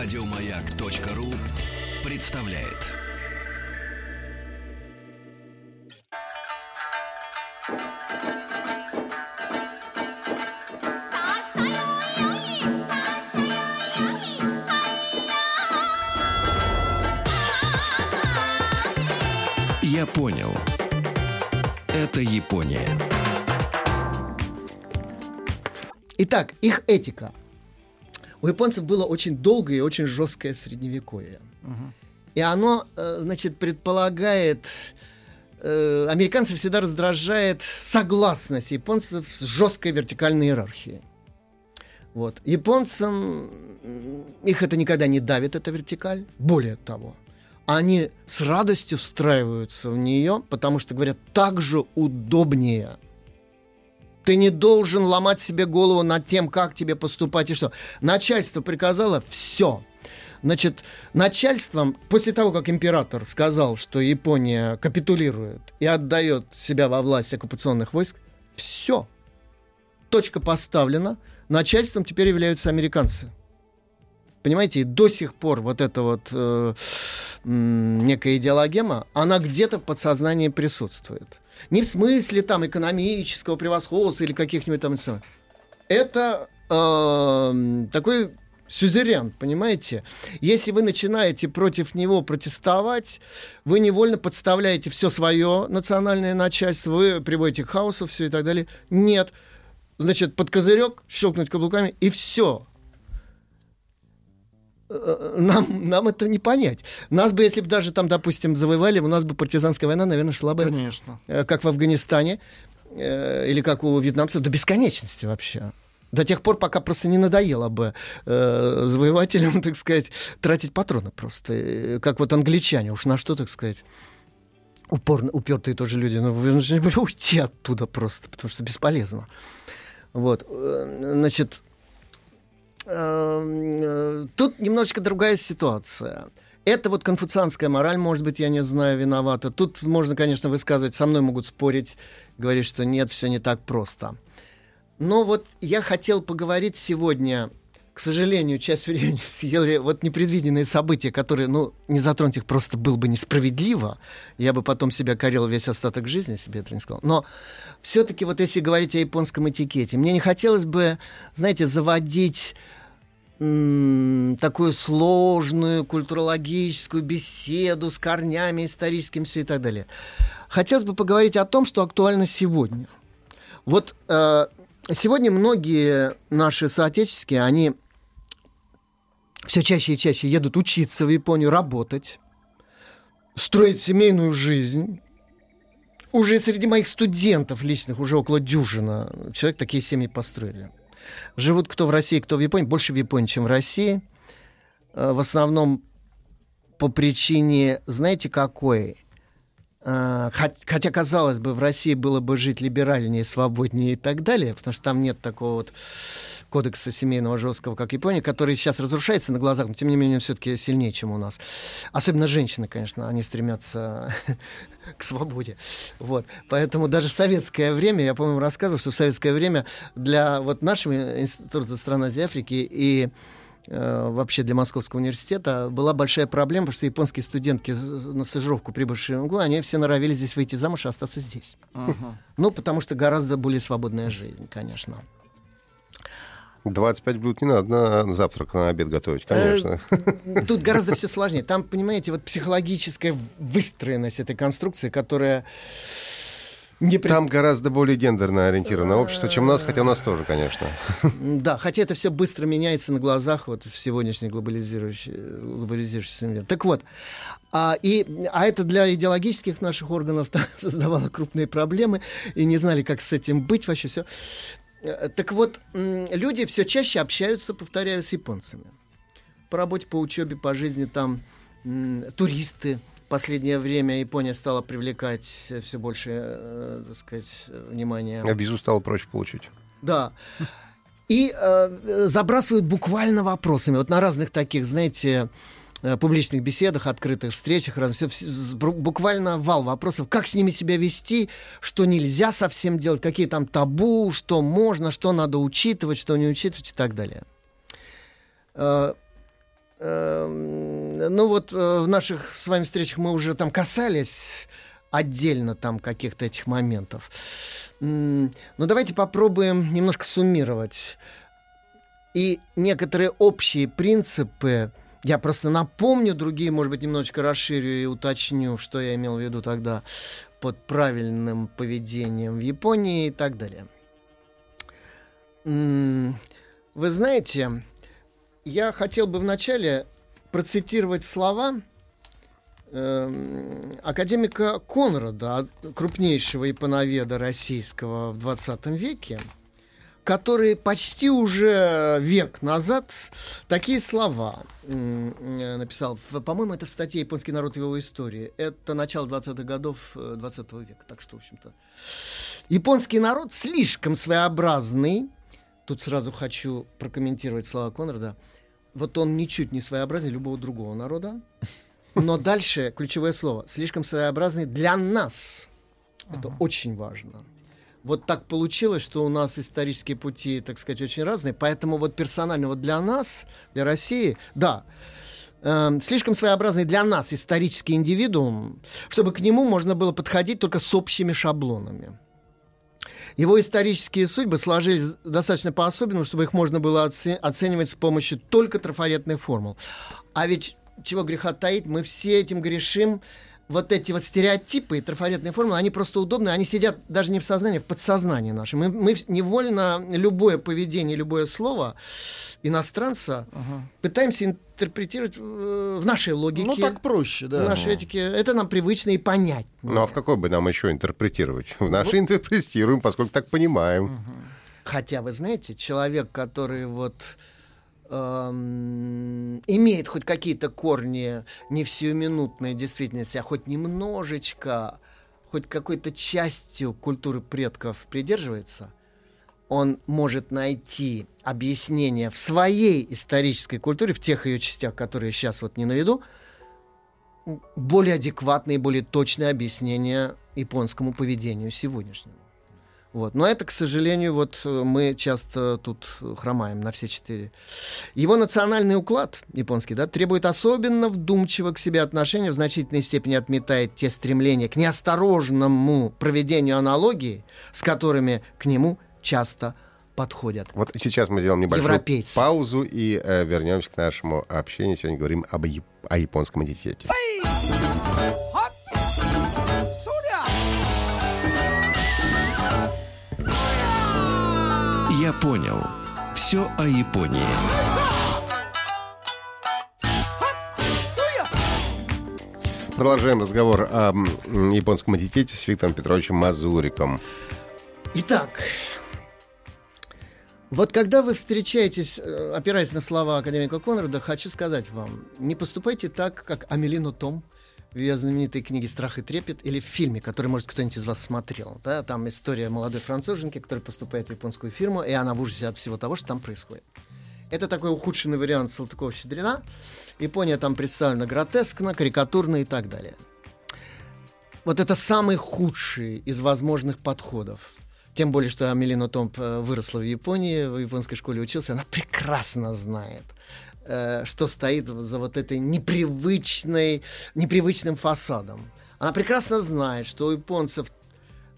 Радиомаяк.ру представляет. Я понял. Это Япония. Итак, их этика. У японцев было очень долгое и очень жесткое средневековье. И оно, э, значит, предполагает... э, Американцев всегда раздражает согласность японцев с жесткой вертикальной иерархией. Вот. Японцам их это никогда не давит, эта вертикаль. Более того, они с радостью встраиваются в нее, потому что говорят, так же удобнее. Ты не должен ломать себе голову над тем, как тебе поступать и что. Начальство приказало, все. Значит, начальством, после того, как император сказал, что Япония капитулирует и отдает себя во власть оккупационных войск, все. Точка поставлена. Начальством теперь являются американцы. Понимаете, и до сих пор вот эта вот э, некая идеологема, она где-то в подсознании присутствует. Не в смысле там экономического превосходства или каких-нибудь там... Это э, такой сюзерен, понимаете? Если вы начинаете против него протестовать, вы невольно подставляете все свое национальное начальство, вы приводите к хаосу, все и так далее. Нет. Значит, под козырек щелкнуть каблуками, и все нам, нам это не понять. Нас бы, если бы даже там, допустим, завоевали, у нас бы партизанская война, наверное, шла бы, Конечно. э, как в Афганистане, э, или как у вьетнамцев, до бесконечности вообще. До тех пор, пока просто не надоело бы э, завоевателям, так сказать, тратить патроны просто. Э, Как вот англичане, уж на что, так сказать, упорно, упертые тоже люди, но вы должны были уйти оттуда просто, потому что бесполезно. Вот, э, значит, э, тут немножечко другая ситуация. Это вот конфуцианская мораль, может быть, я не знаю, виновата. Тут можно, конечно, высказывать, со мной могут спорить, говорить, что нет, все не так просто. Но вот я хотел поговорить сегодня, к сожалению, часть времени съели вот непредвиденные события, которые, ну, не затронуть их просто было бы несправедливо. Я бы потом себя корил весь остаток жизни, я этого не сказал. Но все-таки вот если говорить о японском этикете, мне не хотелось бы, знаете, заводить такую сложную культурологическую беседу с корнями историческими все и так далее. Хотелось бы поговорить о том, что актуально сегодня. Вот э, сегодня многие наши соотечественники, они все чаще и чаще едут учиться в Японию, работать, строить семейную жизнь. Уже среди моих студентов личных, уже около дюжина человек такие семьи построили. Живут кто в России, кто в Японии, больше в Японии, чем в России. Э, В основном по причине, знаете, какой? Э, хот- Хотя, казалось бы, в России было бы жить либеральнее, свободнее и так далее, потому что там нет такого вот кодекса семейного жесткого, как в Японии, который сейчас разрушается на глазах, но тем не менее все-таки сильнее, чем у нас. Особенно женщины, конечно, они стремятся к свободе. Вот. Поэтому даже в советское время, я, по-моему, рассказывал, что в советское время для вот нашего института стран Азии и Африки и э, вообще для Московского университета была большая проблема, потому что японские студентки на стажировку, прибывшие в МГУ, они все норовили здесь выйти замуж и остаться здесь. Ну, потому что гораздо более свободная жизнь, конечно. 25 блюд не надо на завтрак, на обед готовить, конечно. Э, Тут гораздо все сложнее. Там, понимаете, вот психологическая выстроенность этой конструкции, которая не пред- Там гораздо более гендерно ориентированное общество, чем у нас, хотя у нас тоже, конечно. Да, хотя это все быстро меняется на глазах вот в сегодняшний глобализирующий, глобализирующийся мир. Так вот, а, и, а это для идеологических наших органов создавало крупные проблемы, и не знали, как с этим быть вообще все. Так вот, люди все чаще общаются, повторяю, с японцами. По работе, по учебе, по жизни там туристы. В последнее время Япония стала привлекать все больше, э, так сказать, внимания. А визу стало проще получить. Да. И э, забрасывают буквально вопросами. Вот на разных таких, знаете, э, публичных беседах, открытых встречах, раз- бру- буквально вал вопросов, как с ними себя вести, что нельзя совсем делать, какие там табу, что можно, что надо учитывать, что не учитывать и так далее. Э, Эм, ну вот э, в наших с вами встречах мы уже там касались отдельно там каких-то этих моментов. Но давайте попробуем немножко суммировать. И некоторые общие принципы, я просто напомню, другие, может быть, немножечко расширю и уточню, что я имел в виду тогда под правильным поведением в Японии и так далее. Вы знаете, я хотел бы вначале процитировать слова эм, академика Конрада, крупнейшего японоведа российского в 20 веке, который почти уже век назад такие слова э, написал. По-моему, это в статье «Японский народ и его истории». Это начало 20-х годов э, 20 века. Так что, в общем-то, японский народ слишком своеобразный. Тут сразу хочу прокомментировать слова Конрада. Вот он ничуть не своеобразнее любого другого народа. Но дальше ключевое слово. Слишком своеобразный для нас. Это очень важно. Вот так получилось, что у нас исторические пути, так сказать, очень разные. Поэтому вот персонально вот для нас, для России, да, эм, слишком своеобразный для нас исторический индивидуум, чтобы к нему можно было подходить только с общими шаблонами. Его исторические судьбы сложились достаточно по-особенному, чтобы их можно было оце- оценивать с помощью только трафаретных формул. А ведь чего греха таить, мы все этим грешим. Вот эти вот стереотипы и трафаретные формулы, они просто удобны, они сидят даже не в сознании, а в подсознании нашем. Мы, мы невольно любое поведение, любое слово иностранца пытаемся интерпретировать э, в нашей логике, Ну, так проще, в да. нашей этике. Это нам привычно и понять. Ну а в какой бы нам еще интерпретировать? В нашей интерпретируем, поскольку так понимаем. Хотя, вы знаете, человек, который вот эм, имеет хоть какие-то корни не в действительности, а хоть немножечко, хоть какой-то частью культуры предков придерживается, он может найти объяснение в своей исторической культуре, в тех ее частях, которые сейчас вот не на виду, более адекватное и более точное объяснение японскому поведению сегодняшнему. Вот. Но это, к сожалению, вот э, мы часто тут э, хромаем на все четыре. Его национальный уклад японский да, требует особенно вдумчивого к себе отношения, в значительной степени отметает те стремления к неосторожному проведению аналогии, с которыми к нему часто подходят. Вот сейчас мы сделаем небольшую Европейцы. паузу и э, вернемся к нашему общению. Сегодня говорим об, о японском идентитете. Я понял. Все о Японии. Продолжаем разговор о японском идентитете с Виктором Петровичем Мазуриком. Итак, вот когда вы встречаетесь, э, опираясь на слова академика Конрада, хочу сказать вам, не поступайте так, как Амелину Том в ее знаменитой книге «Страх и трепет» или в фильме, который, может, кто-нибудь из вас смотрел. Да? Там история молодой француженки, которая поступает в японскую фирму, и она в ужасе от всего того, что там происходит. Это такой ухудшенный вариант Салтыкова-Щедрина. Япония там представлена гротескно, карикатурно и так далее. Вот это самый худший из возможных подходов. Тем более, что Амелина Томп э, выросла в Японии, в японской школе учился, она прекрасно знает, э, что стоит за вот этой непривычной, непривычным фасадом. Она прекрасно знает, что у японцев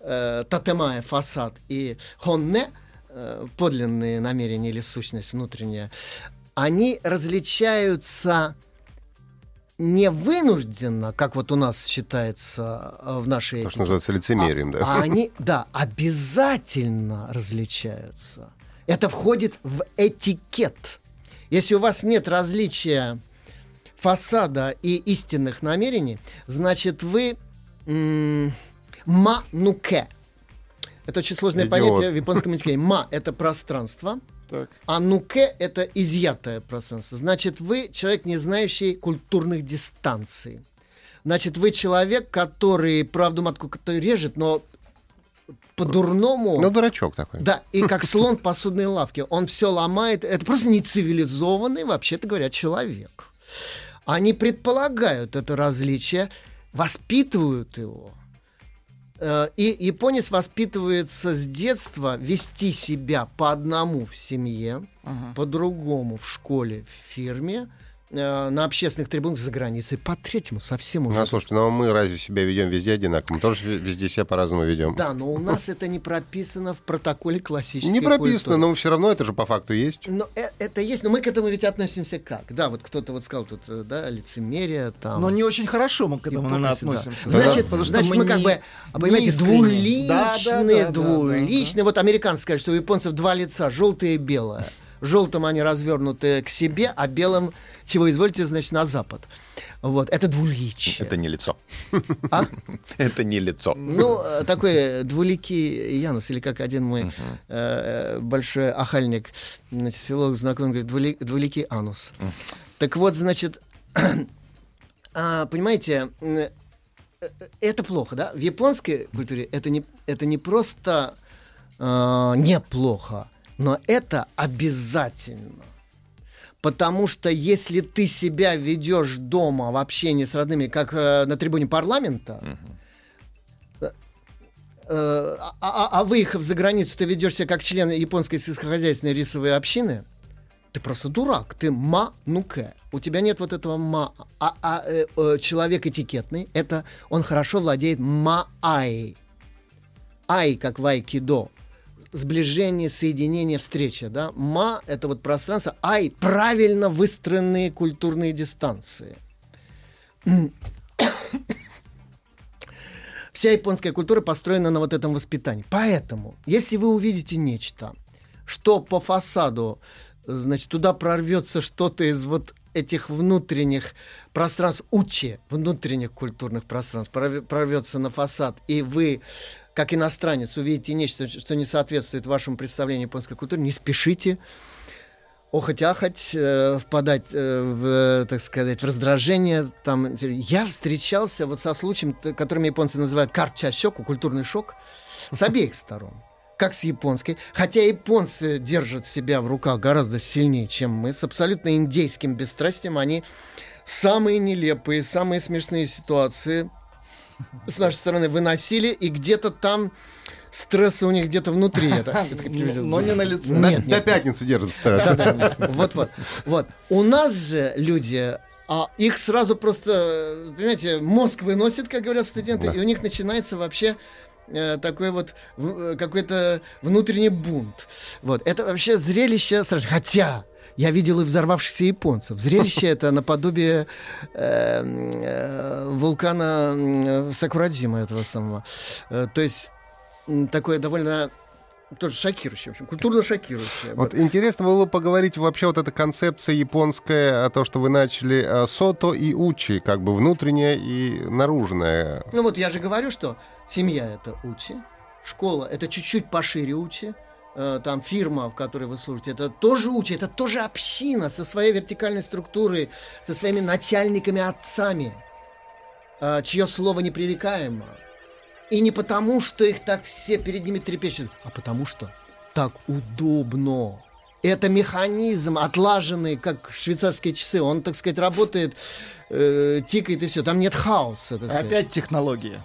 э, татемая фасад и хонне, э, подлинные намерения или сущность внутренняя, они различаются не вынужденно, как вот у нас считается э, в нашей То, что называется лицемерием, да? а они, да, обязательно различаются. Это входит в этикет. Если у вас нет различия фасада и истинных намерений, значит вы м, ма-нуке. Это очень сложное Идиот. понятие в японском языке. Ма — это пространство, Так. а нуке — это изъятое пространство. Значит, вы человек, не знающий культурных дистанций. Значит, вы человек, который правду матку-то режет, но по-дурному... Ну, дурачок такой. Да, и как слон в посудной лавке. Он все ломает. Это просто нецивилизованный, вообще-то говоря, человек. Они предполагают это различие, воспитывают его. Э, И японец воспитывается с детства вести себя по одному в семье, по-другому в школе, в фирме, э, на общественных трибунах за границей. По третьему совсем уже. Ну, слушайте, но мы разве себя ведем везде одинаково? Мы тоже везде себя по-разному ведем. Да, но у нас это не прописано в протоколе классической Не прописано, культуры. но все равно это же по факту есть. Но э- это есть, но мы к этому ведь относимся как? Да, вот кто-то вот сказал тут, э, да, лицемерие там. Но не очень хорошо мы к этому, наверное, относимся. Значит, потому что значит, мы, как не- бы, понимаете, двуличные, Да, да, да, да, двуличные. Вот американцы скажут, что у японцев два лица, желтое и белое. Желтым они развернуты к себе, а белым, чего извольте, значит, на запад. Вот, это двуличие. Это не лицо. А? Это не лицо. Ну, э, такой двуликий Янус, или как один мой э, большой ахальник, значит, филолог знакомый, говорит, «Двули- двуликий анус. Так вот, значит, а, понимаете, м, э, это плохо, да? В японской культуре это не, это не просто э, неплохо, но это обязательно. Потому что если ты себя ведешь дома в общении с родными, как э, на трибуне парламента, э, а, а- а выехав за границу, ты ведешь себя как член японской сельскохозяйственной рисовой общины, ты просто дурак, ты ма-нуке. У тебя нет вот этого ма. А, а, э, э, человек этикетный, это он хорошо владеет ма-ай. Ай, как в айкидо. Сближение, соединение, встреча. Да? Ма — это вот пространство. Ай — правильно выстроенные культурные дистанции. Вся японская культура построена на вот этом воспитании. Поэтому, если вы увидите нечто, что по фасаду, значит, туда прорвется что-то из вот этих внутренних пространств, учи, внутренних культурных пространств, прорв- прорвется на фасад, и вы, как иностранец, увидите нечто, что не соответствует вашему представлению японской культуры, не спешите охоть-ахоть, э, впадать э, в, так сказать, в раздражение. Там, я встречался вот со случаем, которым японцы называют карча-сёку, культурный шок, с обеих сторон. Как с японской. Хотя японцы держат себя в руках гораздо сильнее, чем мы. С абсолютно индейским бесстрастием они самые нелепые, самые смешные ситуации с нашей стороны выносили, и где-то там стрессы у них где-то внутри. Это, Но не на лице. Нет, До- пятницы держит стресс. вот, вот, вот. У нас же люди, а их сразу просто, понимаете, мозг выносит, как говорят студенты, Да. и у них начинается вообще э, такой вот э, какой-то внутренний бунт. Вот. Это вообще зрелище страшное. Хотя я видел и взорвавшихся японцев. Зрелище это наподобие э, э, вулкана м, Сакурадзима этого самого. Э, то есть такое довольно тоже шокирующее, в общем, культурно шокирующее. Вот интересно было поговорить вообще вот эта концепция японская, а то, что вы начали, а, сото и учи, как бы внутреннее и наружное. Ну вот я же говорю, что семья это учи, школа это чуть-чуть пошире учи, э, там фирма, в которой вы служите, это тоже учи, это тоже община со своей вертикальной структурой, со своими начальниками, отцами, э, чье слово непререкаемо. И не потому, что их так все перед ними трепещут, а потому что так удобно. Это механизм отлаженный, как швейцарские часы. Он, так сказать, работает, э, тикает и все. Там нет хаоса. Так сказать. Опять технология.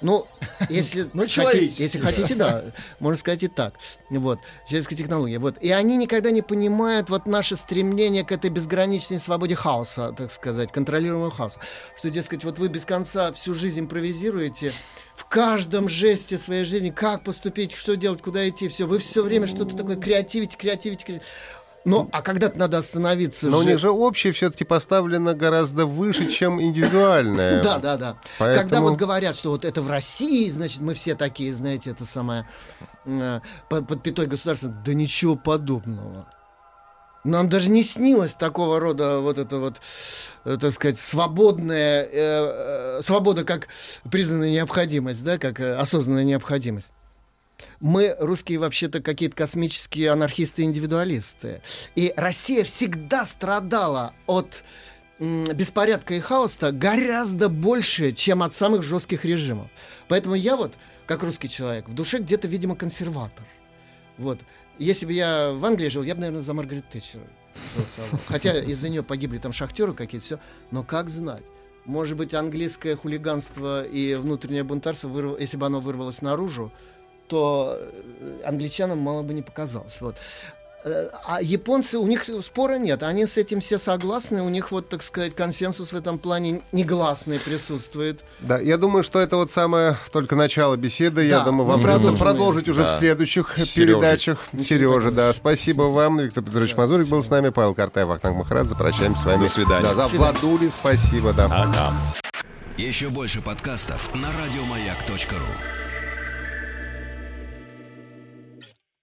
Ну, если, Ну, хотите, если хотите, да, можно сказать и так. Вот, человеческая технология. Вот. И они никогда не понимают вот наше стремление к этой безграничной свободе хаоса, так сказать, контролируемого хаоса. Что, дескать, вот вы без конца всю жизнь импровизируете, в каждом жесте своей жизни, как поступить, что делать, куда идти, все, вы все время что-то такое креативите, креативите, креативите. Ну, а когда-то надо остановиться. Но у же- них же общее все-таки поставлено гораздо выше, чем индивидуальное. Да, да, да. Поэтому- Когда вот говорят, что вот это в России, значит, мы все такие, знаете, это самое э, под, пятой государства, да ничего подобного. Нам даже не снилось такого рода вот это вот, э, так сказать, свободная, э, э, свобода как признанная необходимость, да, как осознанная необходимость. Мы, русские, вообще-то какие-то космические анархисты-индивидуалисты. И Россия всегда страдала от беспорядка и хаоса гораздо больше, чем от самых жестких режимов. Поэтому я вот, как русский человек, в душе где-то, видимо, консерватор. Вот. Если бы я в Англии жил, я бы, наверное, за Маргарет Тэтчер голосовал. Хотя из-за нее погибли там шахтеры какие-то, все. Но как знать? Может быть, английское хулиганство и внутреннее бунтарство, если бы оно вырвалось наружу, то э, англичанам мало бы не показалось. Вот. Э, А японцы, у них спора нет, они с этим все согласны, у них вот, так сказать, консенсус в этом плане негласный присутствует. Да, я думаю, что это вот самое только начало беседы. я Да, думаю, мы вам придется продолжить уже в Да. следующих Сережей. передачах. Сережа, да. Спасибо вам. Виктор Петрович Мазурик был с нами. Павел Картаев, Ахтанг Махарадзе. Прощаемся с вами. До свидания. Да, за. Владули спасибо, да. Ага. Еще больше подкастов на радиомаяк.ру.